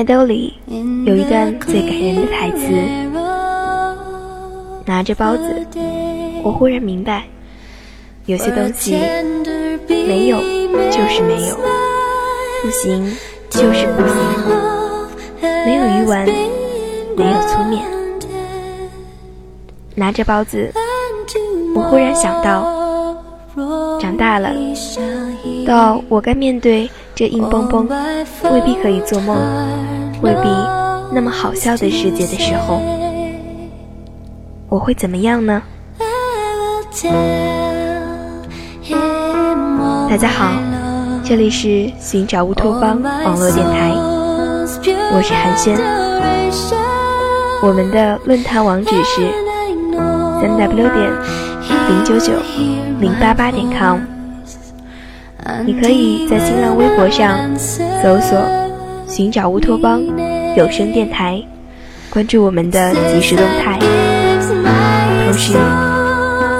麦兜里有一段最感人的台词：拿着包子，我忽然明白，有些东西没有就是没有，不行就是不行，没有鱼丸，没有粗面。拿着包子，我忽然想到，长大了，到我该面对。这硬邦邦、未必可以做梦、未必那么好笑的世界的时候，我会怎么样呢？大家好，这里是寻找乌托邦网络电台，我是寒暄。我们的论坛网址是三 w 点零九九零八八点 com。你可以在新浪微博上搜索“寻找乌托邦有声电台”，关注我们的即时动态。同时，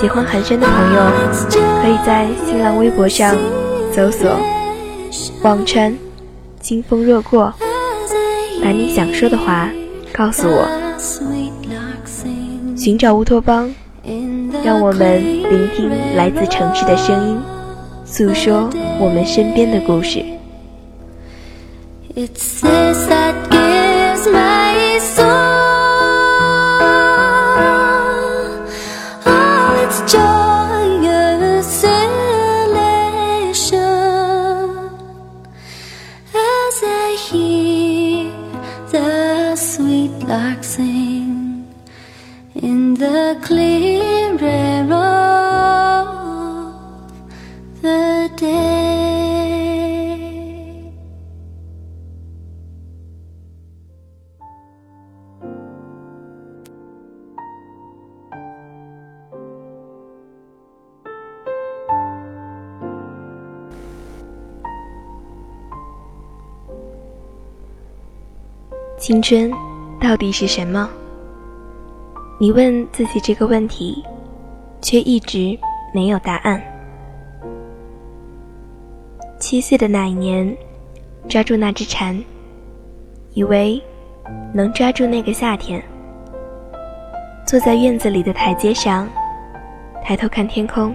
喜欢寒暄的朋友可以在新浪微博上搜索“忘川清风若过”，把你想说的话告诉我。寻找乌托邦，让我们聆听来自城市的声音。诉说我们身边的故事。青春到底是什么？你问自己这个问题，却一直没有答案。七岁的那一年，抓住那只蝉，以为能抓住那个夏天。坐在院子里的台阶上，抬头看天空，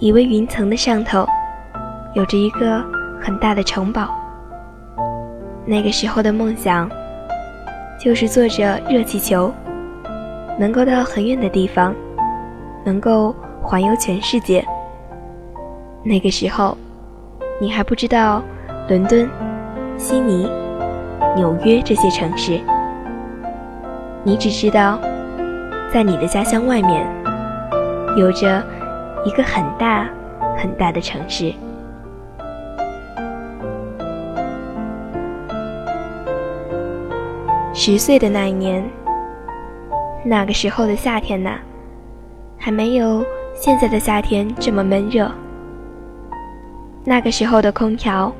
以为云层的上头有着一个很大的城堡。那个时候的梦想，就是坐着热气球，能够到很远的地方，能够环游全世界。那个时候，你还不知道伦敦、悉尼、纽约这些城市，你只知道，在你的家乡外面，有着一个很大很大的城市。十岁的那一年，那个时候的夏天呐，还没有现在的夏天这么闷热。那个时候的空调，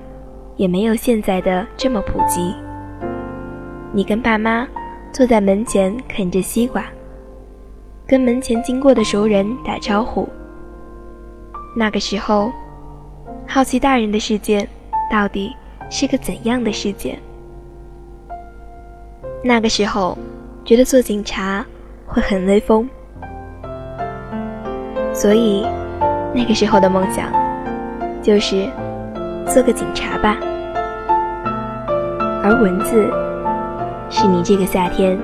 也没有现在的这么普及。你跟爸妈坐在门前啃着西瓜，跟门前经过的熟人打招呼。那个时候，好奇大人的世界到底是个怎样的世界？那个时候，觉得做警察会很威风，所以那个时候的梦想就是做个警察吧。而文字是你这个夏天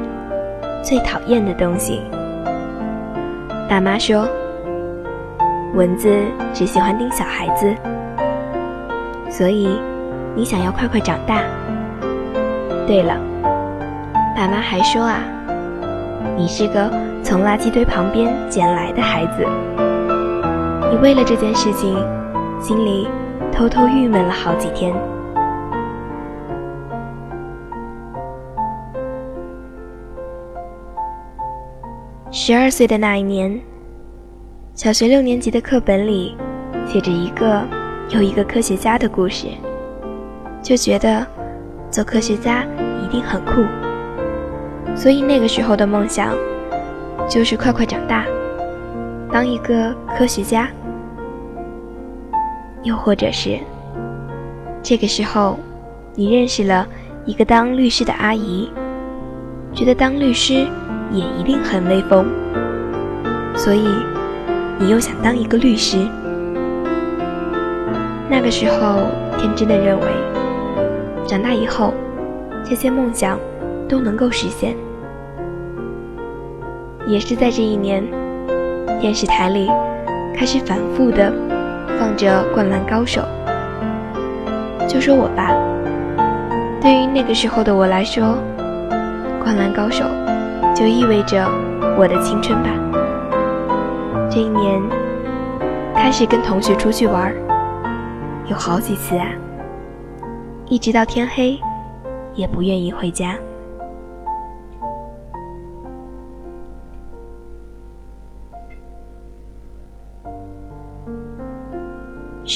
最讨厌的东西。爸妈说，蚊子只喜欢叮小孩子，所以你想要快快长大。对了。爸妈还说啊，你是个从垃圾堆旁边捡来的孩子。你为了这件事情，心里偷偷郁闷了好几天。十二岁的那一年，小学六年级的课本里写着一个又一个科学家的故事，就觉得做科学家一定很酷。所以那个时候的梦想，就是快快长大，当一个科学家。又或者是这个时候，你认识了一个当律师的阿姨，觉得当律师也一定很威风，所以你又想当一个律师。那个时候，天真的认为，长大以后，这些梦想都能够实现。也是在这一年，电视台里开始反复的放着《灌篮高手》。就说我吧，对于那个时候的我来说，《灌篮高手》就意味着我的青春吧。这一年，开始跟同学出去玩，有好几次啊，一直到天黑，也不愿意回家。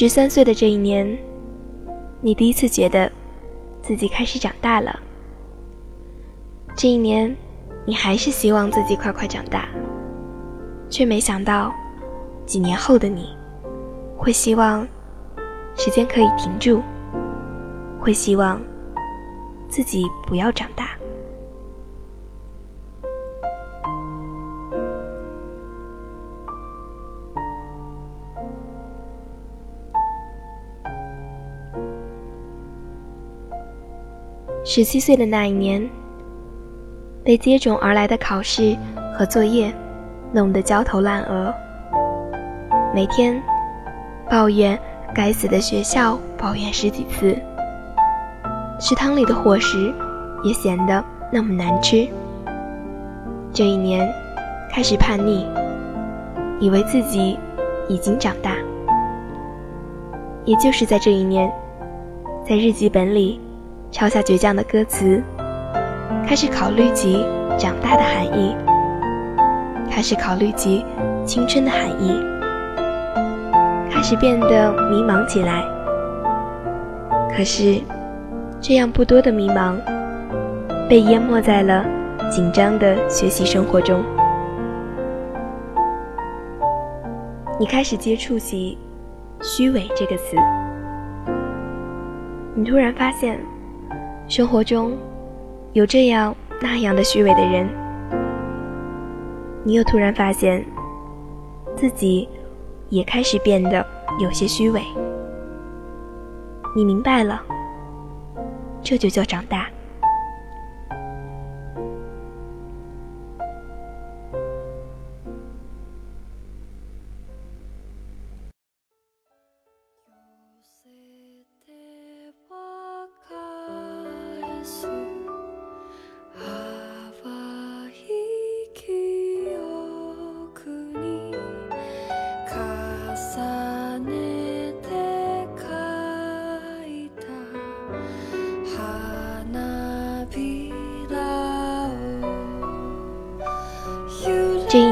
十三岁的这一年，你第一次觉得自己开始长大了。这一年，你还是希望自己快快长大，却没想到，几年后的你，会希望时间可以停住，会希望自己不要长大。十七岁的那一年，被接踵而来的考试和作业弄得焦头烂额，每天抱怨该死的学校，抱怨十几次。食堂里的伙食也显得那么难吃。这一年开始叛逆，以为自己已经长大。也就是在这一年，在日记本里。抄下倔强的歌词，开始考虑及长大的含义，开始考虑及青春的含义，开始变得迷茫起来。可是，这样不多的迷茫，被淹没在了紧张的学习生活中。你开始接触起“虚伪”这个词，你突然发现。生活中，有这样那样的虚伪的人，你又突然发现，自己也开始变得有些虚伪。你明白了，这就叫长大。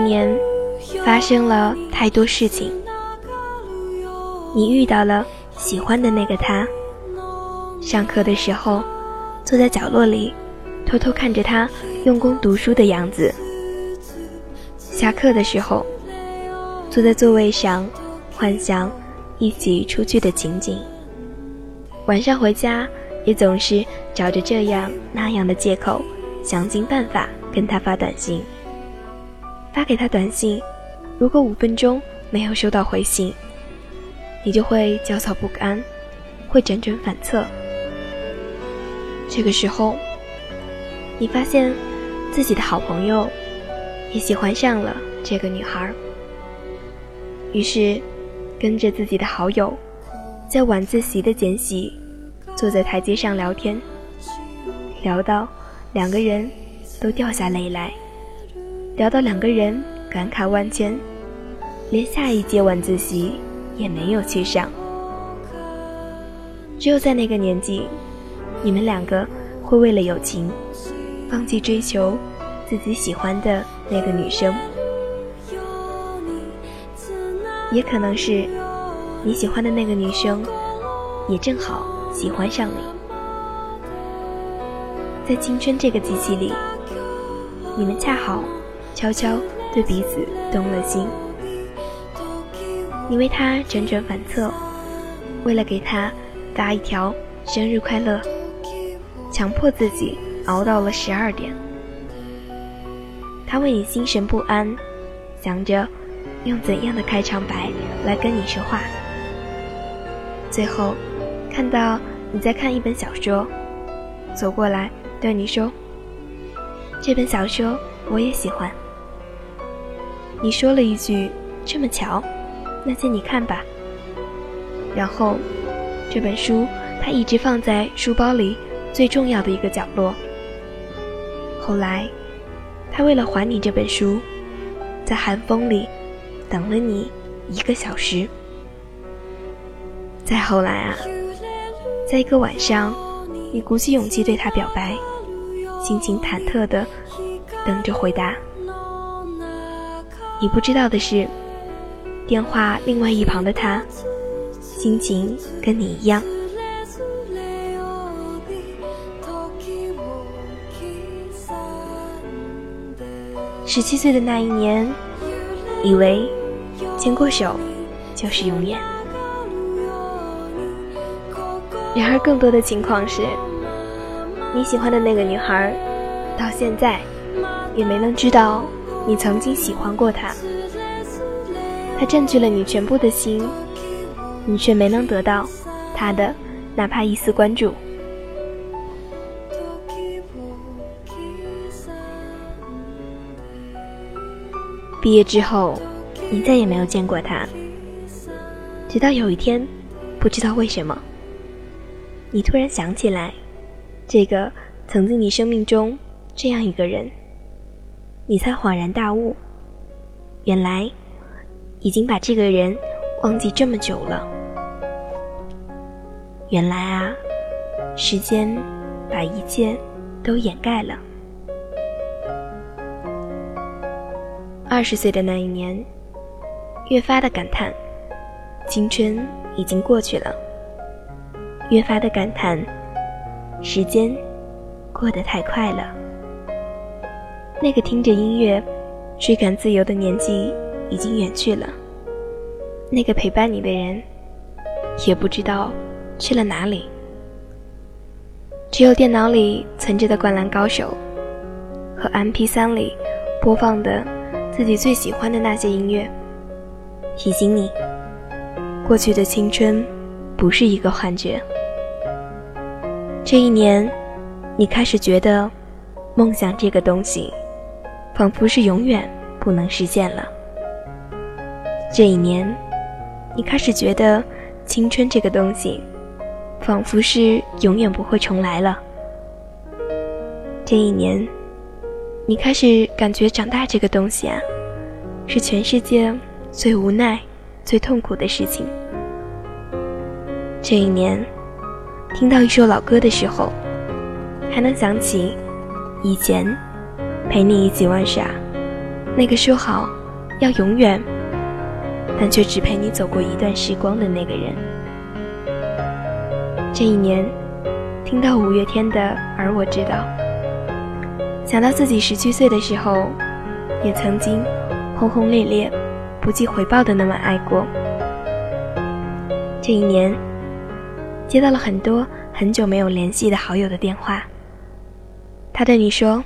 年发生了太多事情，你遇到了喜欢的那个他。上课的时候，坐在角落里，偷偷看着他用功读书的样子；下课的时候，坐在座位上，幻想一起出去的情景。晚上回家，也总是找着这样那样的借口，想尽办法跟他发短信。发给他短信，如果五分钟没有收到回信，你就会焦躁不安，会辗转反侧。这个时候，你发现自己的好朋友也喜欢上了这个女孩，于是跟着自己的好友，在晚自习的间隙，坐在台阶上聊天，聊到两个人都掉下泪来。聊到两个人感慨万千，连下一节晚自习也没有去上。只有在那个年纪，你们两个会为了友情，放弃追求自己喜欢的那个女生。也可能是你喜欢的那个女生，也正好喜欢上你。在青春这个机器里，你们恰好。悄悄对彼此动了心，你为他辗转反侧，为了给他发一条生日快乐，强迫自己熬到了十二点。他为你心神不安，想着用怎样的开场白来跟你说话。最后，看到你在看一本小说，走过来对你说：“这本小说我也喜欢。”你说了一句：“这么巧，那借你看吧。”然后，这本书他一直放在书包里最重要的一个角落。后来，他为了还你这本书，在寒风里等了你一个小时。再后来啊，在一个晚上，你鼓起勇气对他表白，心情忐忑的等着回答。你不知道的是，电话另外一旁的他，心情跟你一样。十七岁的那一年，以为牵过手就是永远。然而，更多的情况是，你喜欢的那个女孩，到现在也没能知道你曾经喜欢过他，他占据了你全部的心，你却没能得到他的哪怕一丝关注。毕业之后，你再也没有见过他，直到有一天，不知道为什么。你突然想起来，这个曾经你生命中这样一个人，你才恍然大悟，原来已经把这个人忘记这么久了。原来啊，时间把一切都掩盖了。二十岁的那一年，越发的感叹，青春已经过去了。越发的感叹，时间过得太快了。那个听着音乐、追赶自由的年纪已经远去了。那个陪伴你的人，也不知道去了哪里。只有电脑里存着的《灌篮高手》和 MP3 里播放的自己最喜欢的那些音乐，提醒你，过去的青春不是一个幻觉。这一年，你开始觉得，梦想这个东西，仿佛是永远不能实现了。这一年，你开始觉得，青春这个东西，仿佛是永远不会重来了。这一年，你开始感觉长大这个东西啊，是全世界最无奈、最痛苦的事情。这一年。听到一首老歌的时候，还能想起以前陪你一起玩耍，那个说好要永远，但却只陪你走过一段时光的那个人。这一年，听到五月天的《而我知道》，想到自己十七岁的时候，也曾经轰轰烈烈、不计回报的那么爱过。这一年。接到了很多很久没有联系的好友的电话，他对你说，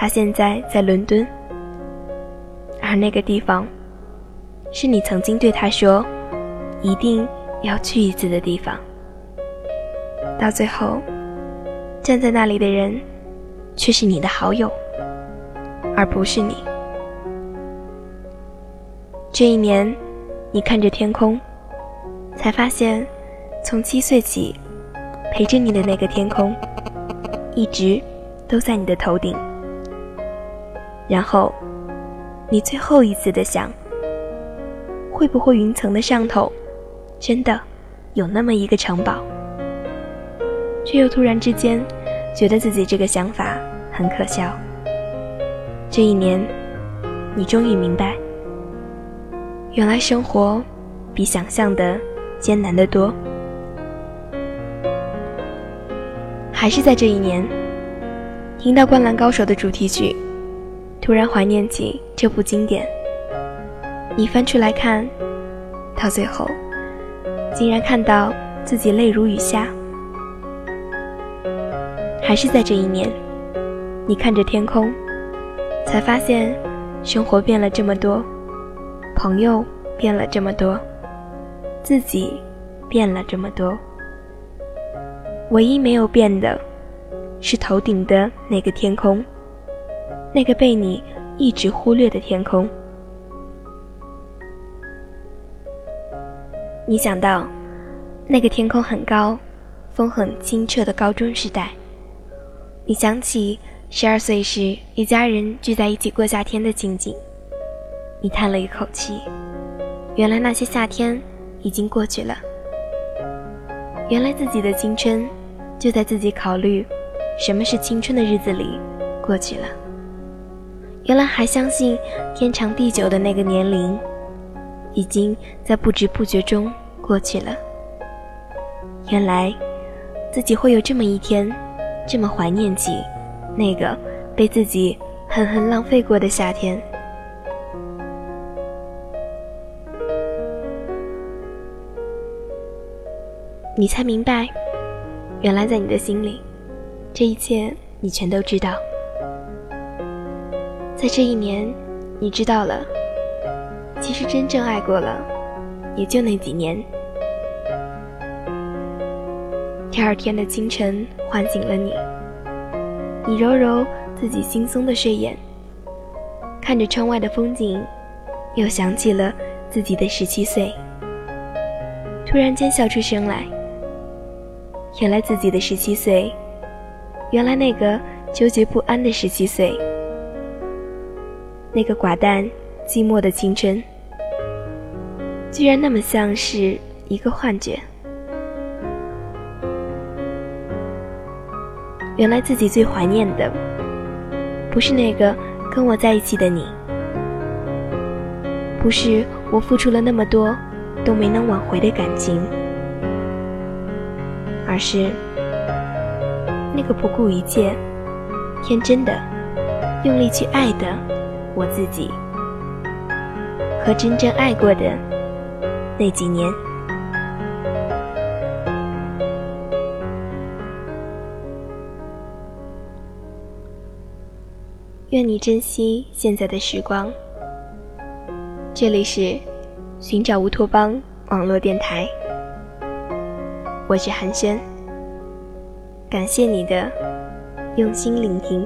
他现在在伦敦，而那个地方，是你曾经对他说，一定要去一次的地方。到最后，站在那里的人，却是你的好友，而不是你。这一年，你看着天空，才发现。从七岁起，陪着你的那个天空，一直都在你的头顶。然后，你最后一次的想，会不会云层的上头，真的有那么一个城堡？却又突然之间，觉得自己这个想法很可笑。这一年，你终于明白，原来生活比想象的艰难得多。还是在这一年，听到《灌篮高手》的主题曲，突然怀念起这部经典。你翻出来看，到最后，竟然看到自己泪如雨下。还是在这一年，你看着天空，才发现生活变了这么多，朋友变了这么多，自己变了这么多。唯一没有变的，是头顶的那个天空，那个被你一直忽略的天空。你想到，那个天空很高，风很清澈的高中时代。你想起十二岁时一家人聚在一起过夏天的情景，你叹了一口气，原来那些夏天已经过去了。原来自己的青春就在自己考虑什么是青春的日子里过去了。原来还相信天长地久的那个年龄，已经在不知不觉中过去了。原来自己会有这么一天。这么怀念起那个被自己狠狠浪费过的夏天，你才明白，原来在你的心里，这一切你全都知道。在这一年，你知道了，其实真正爱过了，也就那几年。第二天的清晨，唤醒了你。你揉揉自己惺忪的睡眼，看着窗外的风景，又想起了自己的十七岁。突然间笑出声来。原来自己的十七岁，原来那个纠结不安的十七岁，那个寡淡寂寞的青春，居然那么像是一个幻觉。原来自己最怀念的，不是那个跟我在一起的你，不是我付出了那么多都没能挽回的感情，而是那个不顾一切、天真的、用力去爱的我自己，和真正爱过的那几年。愿你珍惜现在的时光。这里是寻找乌托邦网络电台，我是寒暄，感谢你的用心聆听。